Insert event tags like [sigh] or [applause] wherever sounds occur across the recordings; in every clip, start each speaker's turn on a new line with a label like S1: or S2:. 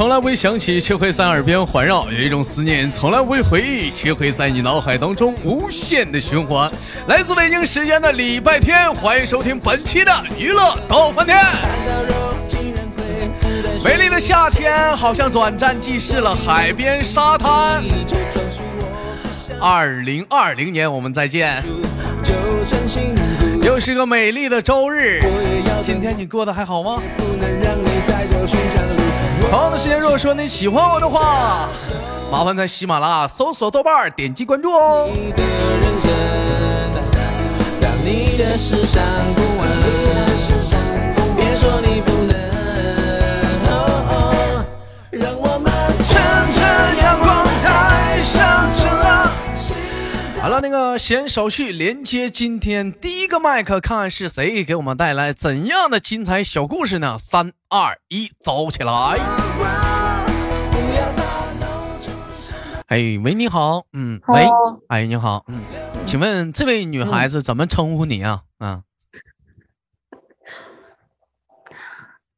S1: 从来不会响起，却会在耳边环绕；有一种思念从来不会回忆，却会在你脑海当中无限的循环。来自北京时间的礼拜天，欢迎收听本期的娱乐逗翻天。美丽的夏天好像短暂即逝了，海边沙滩。二零二零年，我们再见。就又是个美丽的周日，今天你过得还好吗？朋友的时间，如果说你喜欢我的话，麻烦在喜马拉雅搜索豆瓣，点击关注哦。好了，那个闲手续连接今天第一个麦克，看看是谁给我们带来怎样的精彩小故事呢？三二一，走起来！哎，喂，你好，嗯，喂，哎，你好，嗯，请问这位女孩子怎么称呼你啊？嗯，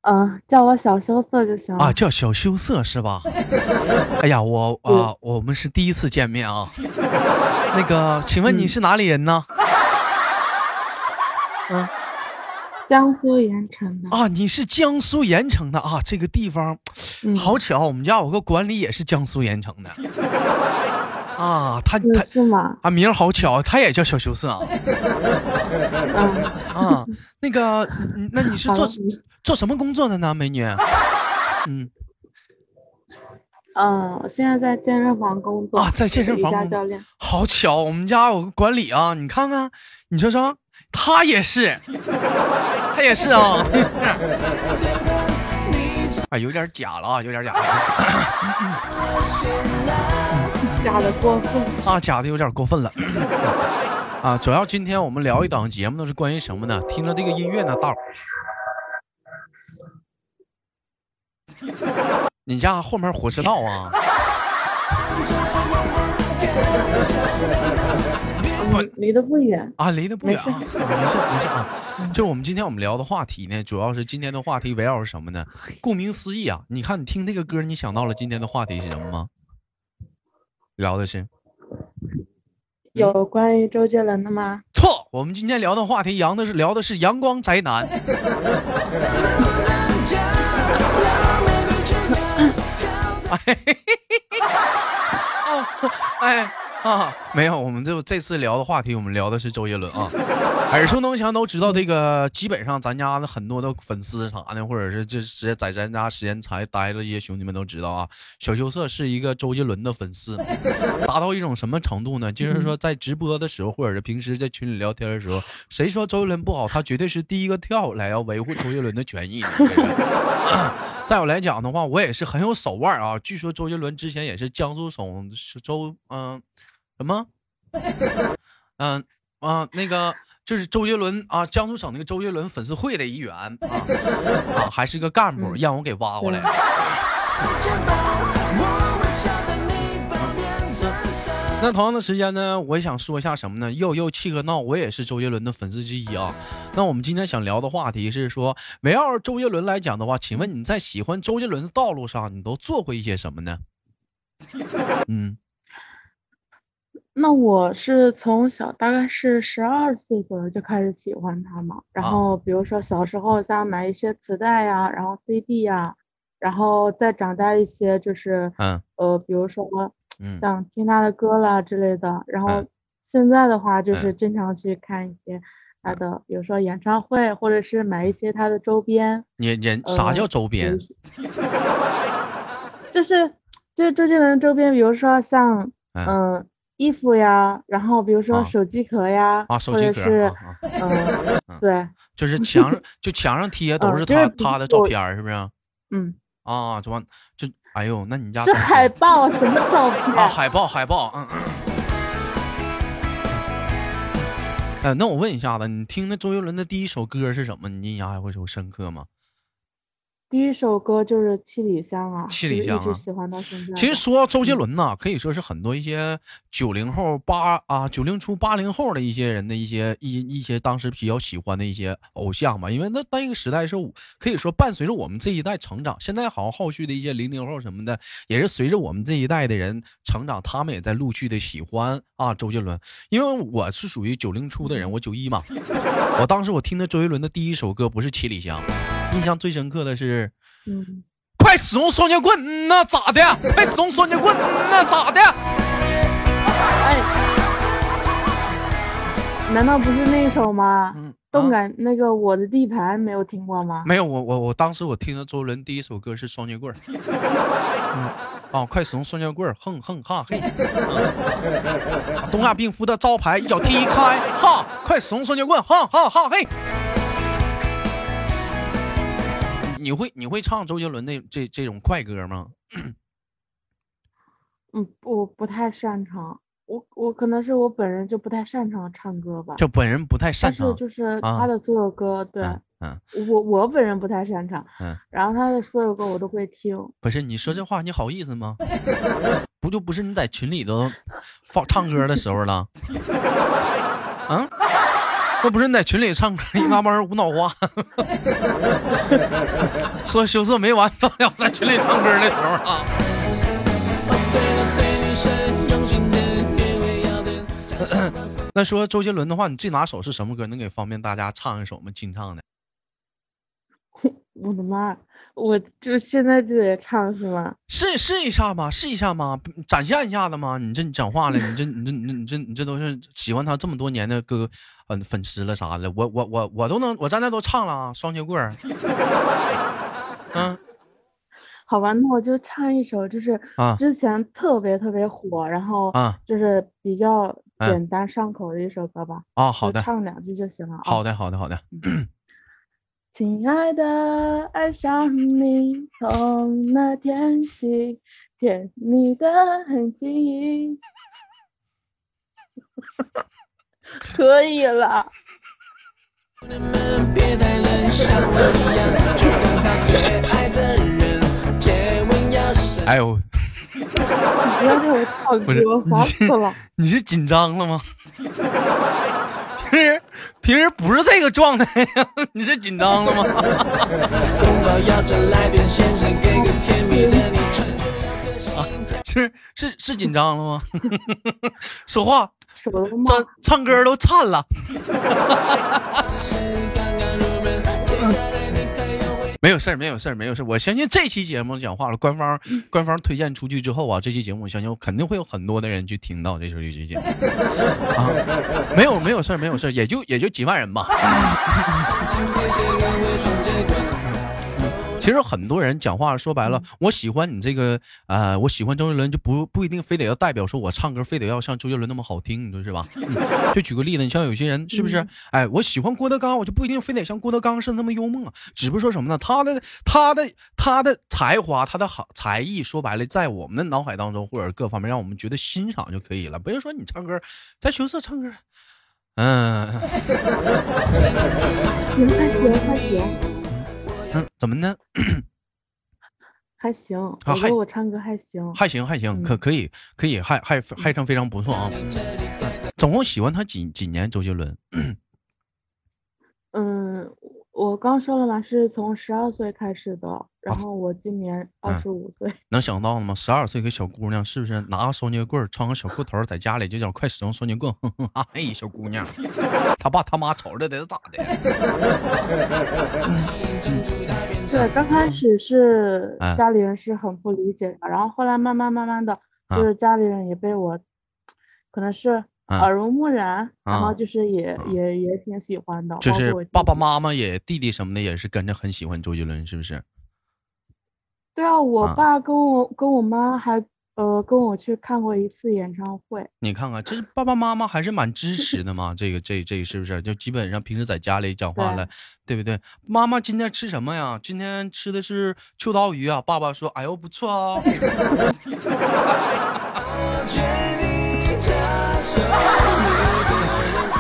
S2: 嗯，叫我小羞涩就行啊，
S1: 叫小羞涩是吧？[laughs] 哎呀，我啊，我们是第一次见面啊。那个，请问你是哪里人呢？[laughs]
S2: 嗯，江苏盐城的
S1: 啊，你是江苏盐城的啊，这个地方好巧，我们家有个管理也是江苏盐城的啊，他他
S2: 是吗？
S1: 啊，名好巧，他也叫小羞涩啊。[laughs] 啊，那个，那你是做做什么工作的呢，美女？[laughs] 嗯。
S2: 嗯，我现在在健身房工作
S1: 啊，在健身房
S2: 教练。
S1: 好巧，我们家有个管理啊，你看看，你说说，他也是，[laughs] 他也是啊。啊，[laughs] 有点假了啊，有点假了。
S2: 假的过分
S1: 啊，假的有点过分了。啊，主要今天我们聊一档节目呢，是关于什么呢？听着这个音乐呢，大。你家后面火车道啊？
S2: 不，离得不远
S1: 啊，离得不远啊，没事没事啊。就是我们今天我们聊的话题呢，主要是今天的话题围绕是什么呢？顾名思义啊，你看你听这个歌，你想到了今天的话题是什么吗？聊的是
S2: 有关于周杰伦的吗？
S1: 错，我们今天聊的话题，阳的是聊的是阳光宅男。[laughs] [laughs] 哎，哦，哎啊，没有，我们就这次聊的话题，我们聊的是周杰伦啊。耳熟能详都知道这个，基本上咱家的很多的粉丝啥的，或者是这时在咱家时间才待了，这些兄弟们都知道啊。小秋色是一个周杰伦的粉丝，达到一种什么程度呢？就是说在直播的时候，或者是平时在群里聊天的时候，谁说周杰伦不好，他绝对是第一个跳来要维护周杰伦的权益。[laughs] 在我来讲的话，我也是很有手腕啊。据说周杰伦之前也是江苏省周嗯什么嗯啊那个。就是周杰伦啊，江苏省那个周杰伦粉丝会的一员啊啊，还是个干部，让我给挖过来。[laughs] 那同样的时间呢，我也想说一下什么呢？又又气个闹，我也是周杰伦的粉丝之一啊。那我们今天想聊的话题是说，围绕周杰伦来讲的话，请问你在喜欢周杰伦的道路上，你都做过一些什么呢？[laughs] 嗯。
S2: 那我是从小，大概是十二岁左右就开始喜欢他嘛。然后比如说小时候像买一些磁带呀，然后 CD 呀，然后再长大一些就是嗯呃，比如说像听他的歌啦之类的。然后现在的话就是经常去看一些他的，比如说演唱会，或者是买一些他的周边。
S1: 你人啥叫周边？
S2: 就是就是周杰伦周边，比如说像嗯。衣服呀，然后比如说手机壳呀，
S1: 啊，手机
S2: 壳，是，嗯，对，
S1: 就是墙上 [laughs] 就墙上贴都是他他的照片，是不是？
S2: 嗯，
S1: 啊，就完就，哎呦，那你家
S2: 是海报什么照片？
S1: 啊，海报海报，嗯嗯。哎，那我问一下子，你听那周杰伦的第一首歌是什么？你印象还会有深刻吗？
S2: 第一首歌就是《七里香》啊，
S1: 七里香啊，
S2: 喜欢到现在。
S1: 其实说到周杰伦呢，可以说是很多一些九零后、八啊九零初、八零后的一些人的一些一一些当时比较喜欢的一些偶像吧。因为那那个时代是可以说伴随着我们这一代成长。现在好像后续的一些零零后什么的，也是随着我们这一代的人成长，他们也在陆续的喜欢啊周杰伦。因为我是属于九零初的人，我九一嘛，我当时我听的周杰伦的第一首歌不是《七里香》。印象最深刻的是，
S2: 嗯，
S1: 快使用双截棍，那咋的？快使用双截棍，那咋的？
S2: 哎，难道不是那首吗？嗯，动感那个我的地盘没有听过吗？
S1: 没有，我我我当时我听的周杰伦第一首歌是双截棍。[laughs] 嗯，啊，快使用双截棍，哼哼哈嘿。东亚病夫的招牌一脚踢开，哈，快使用双截棍，哈哈哈嘿。你会你会唱周杰伦那这这种快歌吗？
S2: 嗯，我不太擅长，我我可能是我本人就不太擅长唱歌吧。
S1: 就本人不太擅长，
S2: 但是就是他的所有歌，对，嗯，我我本人不太擅长，嗯，然后他的所有歌我都会听。
S1: 不是你说这话，你好意思吗？不就不是你在群里头放唱歌的时候了？嗯。那不是你在群里唱歌，一大帮人无脑花，说羞涩没完，到了在群里唱歌的时候啊。那说周杰伦的话，你最拿手是什么歌？能给方便大家唱一首吗？清唱的。
S2: 我的妈！我就现在就得唱是吗？
S1: 试试一下吗？试一下吗？展现一下子吗？你这你讲话了，你这你这你这你这你这都是喜欢他这么多年的歌，嗯，粉丝了啥的。我我我我都能，我在那都唱了啊，双截棍儿。[laughs] 嗯，
S2: 好吧，那我就唱一首，就是之前特别特别火，然后啊，就是比较简单上口的一首歌吧。
S1: 啊，好的，
S2: 唱两句就行了。
S1: 好的，好的，好的。[clears throat]
S2: 亲爱的，爱上你从那天起，甜蜜的痕迹。[laughs] 可以了。[laughs]
S1: 哎呦！
S2: 你不要让我唱歌，烦死了！
S1: 你是紧张了吗？平时平时不是这个状态呀，你是紧张了吗？[laughs] 啊，是是是紧张了吗？[laughs] 说话，唱唱歌都颤了。[laughs] 没有事儿，没有事儿，没有事儿。我相信这期节目讲话了，官方官方推荐出去之后啊，这期节目我相信肯定会有很多的人去听到这首这期节目啊。没有没有事儿，没有事儿，也就也就几万人吧。其实很多人讲话说白了，我喜欢你这个，呃，我喜欢周杰伦就不不一定非得要代表说我唱歌非得要像周杰伦那么好听，你说是吧？[laughs] 就举个例子，你像有些人是不是？哎，我喜欢郭德纲，我就不一定非得像郭德纲似的那么幽默啊。只不过说什么呢？他的他的他的才华，他的好才艺，说白了，在我们的脑海当中或者各方面，让我们觉得欣赏就可以了。不要说你唱歌，在羞涩唱歌，
S2: 嗯，行，还行，还行。
S1: 嗯，怎么呢？[coughs]
S2: 还行，我觉得我唱歌还行，
S1: 还行，还行，可可以，可以，还还还唱非常不错啊。总共喜欢他几几年？周杰伦？
S2: 嗯。我刚说了嘛，是从十二岁开始的，然后我今年二十五岁。
S1: 能想到吗？十二岁个小姑娘，是不是拿个双截棍，穿个小裤头，在家里就想快使用双截棍？[laughs] 哎，小姑娘，他爸他妈瞅着得咋的？[laughs]
S2: 对，刚开始是家里人是很不理解的，然后后来慢慢慢慢的，就是家里人也被我，可能是。耳濡目染，然后就是也也也挺喜欢的，
S1: 就是爸爸妈妈也弟弟什么的也是跟着很喜欢周杰伦，是不是？
S2: 对啊，我爸跟我跟我妈还呃跟我去看过一次演唱会。
S1: 你看看，这是爸爸妈妈还是蛮支持的嘛？这个这这是不是？就基本上平时在家里讲话了，对不对？妈妈今天吃什么呀？今天吃的是秋刀鱼啊。爸爸说：“哎呦，不错啊。[laughs]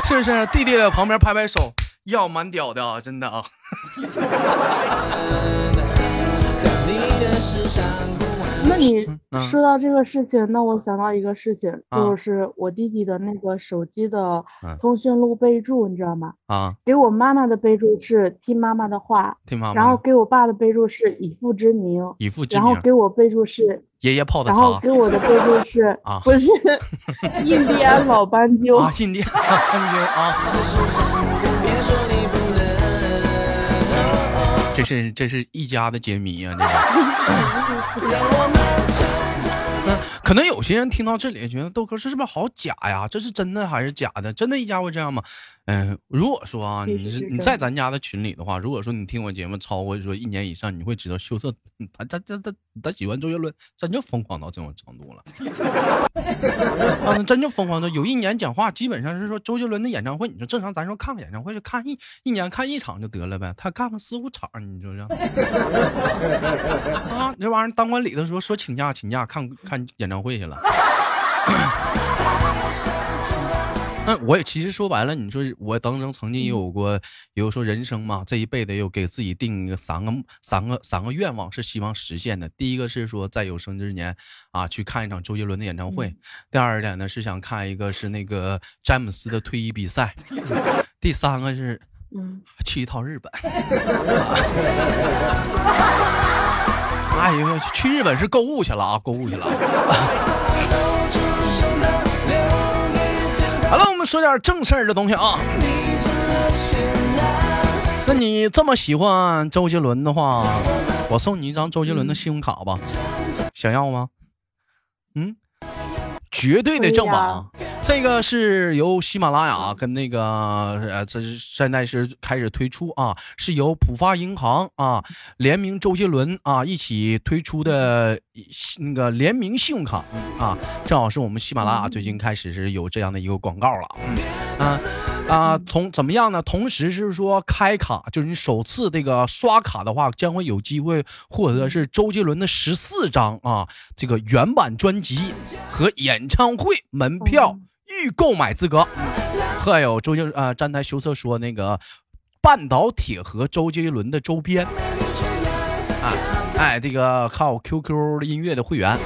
S1: 是不是弟弟在旁边拍拍手，要蛮屌的啊，真的啊。[laughs]
S2: 你说到这个事情，那我想到一个事情，就是我弟弟的那个手机的通讯录备注，你知道吗？
S1: 啊，
S2: 给我妈妈的备注是听妈妈的话，
S1: 听妈妈。
S2: 然后给我爸的备注是以父之名，
S1: 以父之名。
S2: 然后给我备注是
S1: 爷爷泡的
S2: 茶。然后给我的备注是啊，[laughs] 不是 [laughs] 印第安老斑鸠
S1: 啊，印第安斑鸠啊。这是这是一家的解谜啊！这个。[laughs] 嗯，可能有些人听到这里觉得豆哥这是不是好假呀？这是真的还是假的？真的一家会这样吗？嗯，如果说啊，你是你在咱家的群里的话，如果说你听我节目超过说一年以上，你会知道羞涩他他他他他喜欢周杰伦，真就疯狂到这种程度了。[laughs] 啊，真就疯狂到有一年讲话，基本上是说周杰伦的演唱会，你说正常咱说看个演唱会就看一一年看一场就得了呗，他看个四五场，你说是 [laughs] 啊，这玩意儿当管理的说说请假请假看。看演唱会去了，[coughs] 那我也其实说白了，你说我当中曾经也有过，有说人生嘛，这一辈子有给自己定个三个三个三个愿望，是希望实现的。第一个是说在有生之年啊去看一场周杰伦的演唱会，第二点呢是想看一个是那个詹姆斯的退役比赛，第三个是嗯去一趟日本。[laughs] 哎呦，去日本是购物去了啊，购物去了。[laughs] 们说点正事儿的东西啊。那你这么喜欢周杰伦的话，我送你一张周杰伦的信用卡吧，想要吗？嗯，绝对的正版。这个是由喜马拉雅跟那个呃，这是现在是开始推出啊，是由浦发银行啊联名周杰伦啊一起推出的那个联名信用卡啊，正好是我们喜马拉雅最近开始是有这样的一个广告了，啊啊，同怎么样呢？同时是说开卡，就是你首次这个刷卡的话，将会有机会获得是周杰伦的十四张啊这个原版专辑和演唱会门票。预购买资格，还有周杰呃站台羞涩说那个半岛铁盒周杰伦的周边，啊，哎，这个靠 QQ 音乐的会员，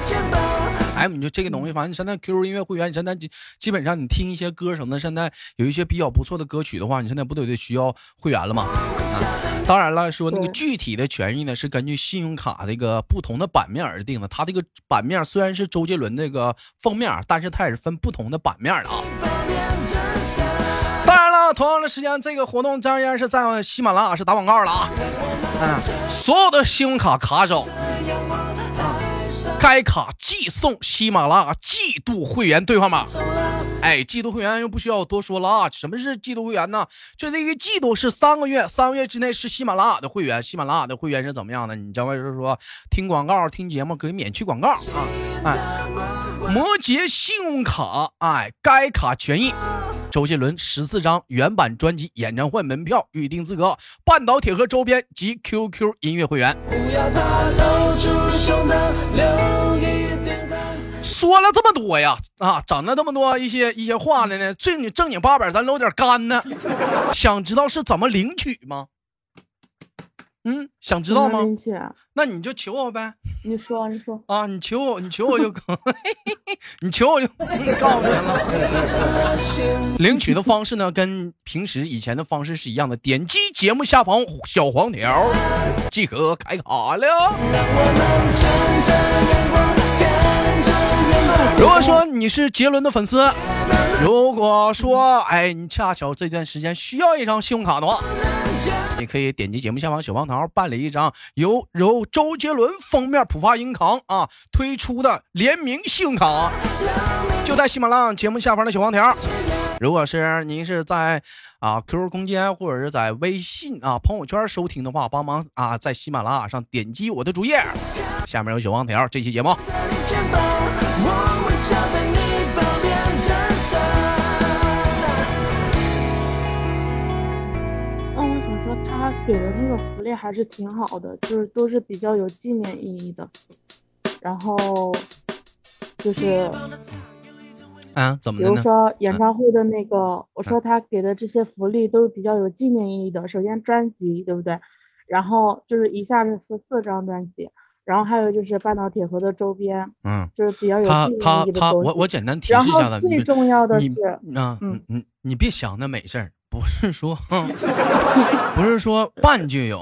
S1: 哎，你就这个东西，反正现在 QQ 音乐会员，你现在基基本上你听一些歌什么的，现在有一些比较不错的歌曲的话，你现在不都得需要会员了吗？当然了，说那个具体的权益呢，是根据信用卡这个不同的版面而定的。它这个版面虽然是周杰伦那个封面，但是它也是分不同的版面的啊。当然了，同样的时间，这个活动当然是在喜马拉雅是打广告了啊。嗯，所有的信用卡卡手。该卡即送喜马拉雅季度会员兑换码。哎，季度会员又不需要我多说了啊！什么是季度会员呢？就这个季度是三个月，三个月之内是喜马拉雅的会员。喜马拉雅的会员是怎么样的？你将会是说听广告、听节目可以免去广告啊！哎，摩羯信用卡，哎，该卡权益。周杰伦十四张原版专辑、演唱会门票预定资格、半岛铁盒周边及 QQ 音乐会员。说了这么多呀，啊，整了这么多一些一些话的呢，正经正经八百，咱搂点干呢。想知道是怎么领取吗？嗯，想知道吗？那你就求我呗。
S2: 你说，你说
S1: 啊，你求我，你求我就可，[laughs] 你求我就告诉你了。领取的方式呢，跟平时以前的方式是一样的，点击节目下方小黄条即可开卡了。如果说你是杰伦的粉丝，如果说哎，你恰巧这段时间需要一张信用卡的话。你可以点击节目下方小黄条办理一张由由周杰伦封面浦发银行啊推出的联名信用卡，就在喜马拉雅节目下方的小黄条。如果是您是在啊 QQ 空间或者是在微信啊朋友圈收听的话，帮忙啊在喜马拉雅上点击我的主页，下面有小黄条。这期节目。
S2: 给的那个福利还是挺好的，就是都是比较有纪念意义的。然后就是，
S1: 啊，怎么？
S2: 比如说演唱会的那个，我说他给的这些福利都是比较有纪念意义的。首先专辑，对不对？然后就是一下是四四张专辑，然后还有就是半岛铁盒的周边，
S1: 嗯，
S2: 就是比较有
S1: 他
S2: 纪念
S1: 他他，
S2: 意义的东西。
S1: 我我简单提示
S2: 然后
S1: 一下子，
S2: 最重要的是，
S1: 啊，
S2: 嗯
S1: 你别想那美事儿，不是说 [laughs] 不是说半就有，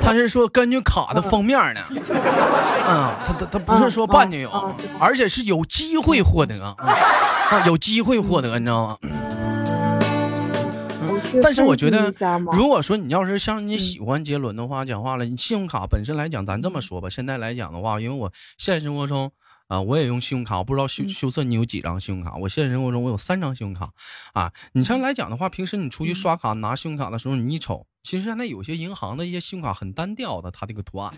S1: 他是说根据卡的封面呢，嗯，他他他不是说半就有
S2: 嗯嗯嗯，
S1: 而且是有机会获得啊，啊有机会获得，你知道吗？但是我觉得如果说你要是像你
S2: 嗯
S1: 喜欢杰伦的话，讲话了，你信用卡本身来讲，咱这么说吧，现在来讲的话，因为我现实生活中啊、我也用信用卡，我不知道羞
S2: 嗯。
S1: 羞涩你有几张信用卡，我现实生活中我有三张信用卡啊。你像来讲的话，平时你出去
S2: 嗯。
S1: 刷卡拿信用卡的时候，你一瞅，其实现在有些银行的一些信用卡很单调的，它这个图案。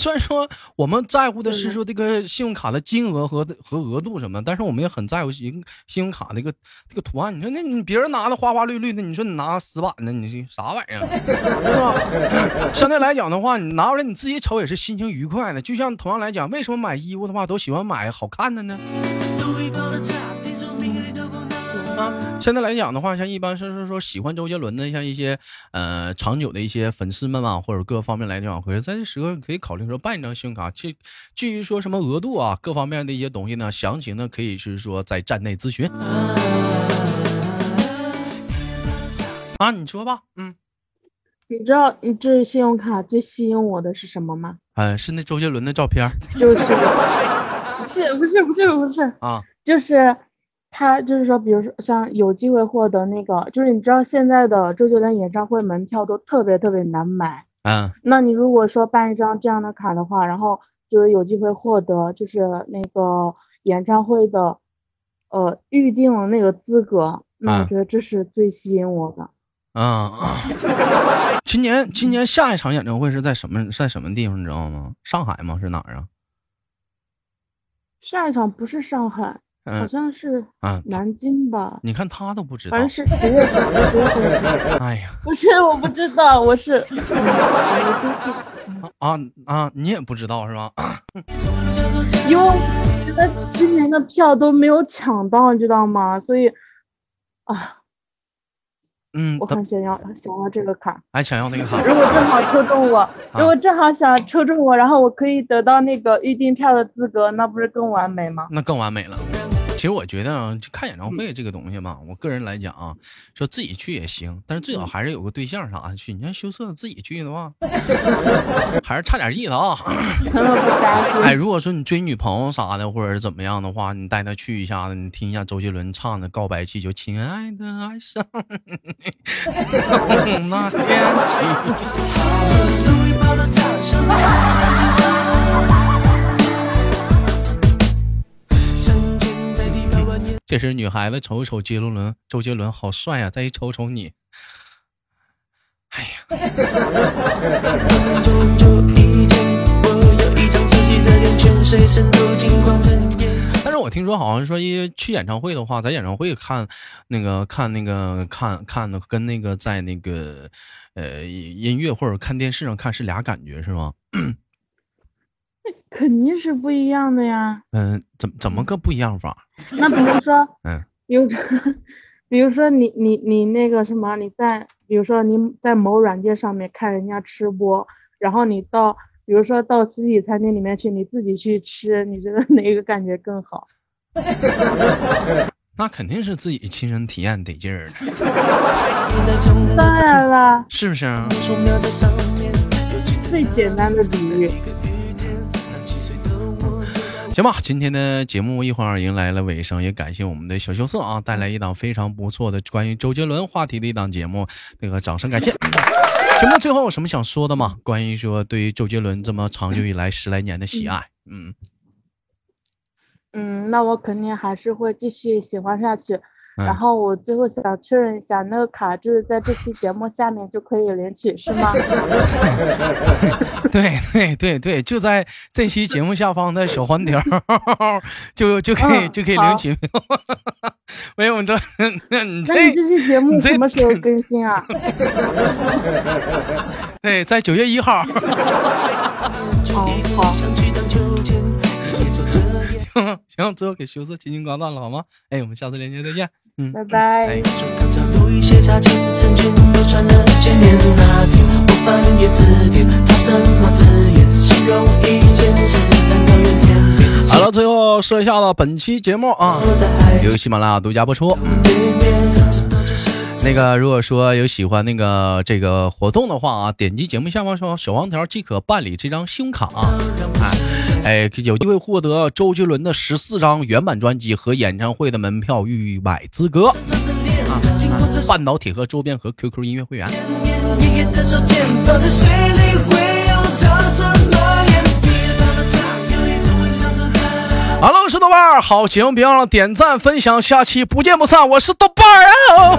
S1: 虽然说我们在乎的是说这个信用卡的金额和和额度什么，但是我们也很在乎信信用卡这个这个图案。你说那你别人拿的花花绿绿的，你说你拿死板的，你是啥玩意儿？[laughs] 是吧？[coughs] 相对来讲的话，你拿出来你自己瞅也是心情愉快的。就像同样来讲，为什么买衣服的话都喜欢买好看的呢？啊，现在来讲的话，像一般是是说喜欢周杰伦的，像一些呃长久的一些粉丝们啊，或者各方面来讲，或者在这时候可以考虑说办一张信用卡。至至于说什么额度啊，各方面的一些东西呢，详情呢可以是说在站内咨询。啊，你说吧，嗯，
S2: 你知道你这信用卡最吸引我的是什么吗？
S1: 呃，是那周杰伦的照片
S2: 就是 [laughs] 不是不是不是不是，
S1: 啊，
S2: 就是他就是说，比如说像有机会获得那个，就是你知道现在的周杰伦演唱会门票都特别特别难买，
S1: 嗯
S2: 那你如果说办一张这样的卡的话，然后就是有机会获得就是那个演唱会的呃预定的那个资格，那我
S1: 嗯
S2: 觉得这是最吸引我的。
S1: 嗯啊，今年今年下一场演唱会是在什么在什么地方，你知道吗？上海吗？是哪儿啊？
S2: 下一场不是上海，好
S1: 嗯
S2: 像是
S1: 啊，
S2: 南京吧，
S1: 你看他都不知道
S2: 反正，是十月份，十月份。
S1: 哎呀。
S2: 不是，我不知道，我是，[laughs]
S1: 啊啊，你也不知道是吧？
S2: 因为我觉得今年的票都没有抢到，你知道吗？所以，啊，
S1: 嗯，
S2: 我很想要想要这个卡。
S1: 还想要那个卡
S2: 如果正好抽中我，如果正好想抽中我，然后我可以得到那个预订票的资格，那不是更完美吗？
S1: 那更完美了。其实我觉得啊，就看演唱会这个东西嘛，我个人来讲啊，说自己去也行，但是最好还是有个对象啥的去。你看羞涩自己去的话，还是差点意思啊。[laughs] 哎，如果说你追女朋友啥的，或者是怎么样的话，你带她去一下子，你听一下周杰伦唱的《告白气球》，亲爱的爱上你 [laughs] 那天起。[laughs] 这是女孩子瞅一瞅杰伦，周杰伦好帅呀、再一瞅瞅你，哎呀，但是我听说好像说一去演唱会的话，在演唱会看那个看那个看看的跟那个在那个呃音乐或者看电视上看是俩感觉是吗？
S2: 肯定是不一样的呀。
S1: 嗯、怎怎么个不一样法？
S2: 那比如说，[laughs]
S1: 嗯，
S2: 比如说，比如说你你你那个什么，你在比如说你在某软件上面看人家吃播，然后你到比如说到实体餐厅里面去，你自己去吃，你觉得哪个感觉更好？
S1: 那肯定是自己亲身体验得劲儿的，
S2: 当然啦，
S1: 是不是啊？
S2: 最简单的比喻。
S1: 行吧，今天的节目一会儿迎来了尾声，也感谢我们的小羞涩啊，带来一档非常不错的关于周杰伦话题的一档节目，那个掌声感谢。[laughs] 节目最后有什么想说的吗？关于说对于周杰伦这么长久以来十来年的喜爱，嗯
S2: 嗯，那我肯定还是会继续喜欢下去。然
S1: 嗯，
S2: 后我最后想确认一下，那个卡就是在这期节目下面就可以领取，是吗？[laughs]
S1: 对对对对，就在这期节目下方的小黄条，就就可以、
S2: 嗯
S1: 就可以领取。没有，[laughs] 这那你
S2: 那你
S1: 这
S2: 这期节目什么时候更新啊？[laughs]
S1: 对，在九月一号。
S2: 哦，好。
S1: 行，最后给羞涩轻轻挂断了，好吗？哎，我们下次连接再见。嗯，
S2: 拜拜。
S1: 哎。
S3: 有一些差劲，曾经流传了千年。那天我翻阅字典，找什么字眼形容一切
S1: 好了，最后说一下子本期节目啊，由喜马拉雅独家播出。那个，如果说有喜欢那个这个活动的话啊，点击节目下方说小黄条即可办理这张信用卡啊，哎，有机会获得周杰伦的十四张原版专辑和演唱会的门票预买资格啊，半岛铁盒周边和 QQ 音乐会员。好了，我是豆瓣儿，好节目别忘了点赞分享，下期不见不散。我是豆瓣儿啊。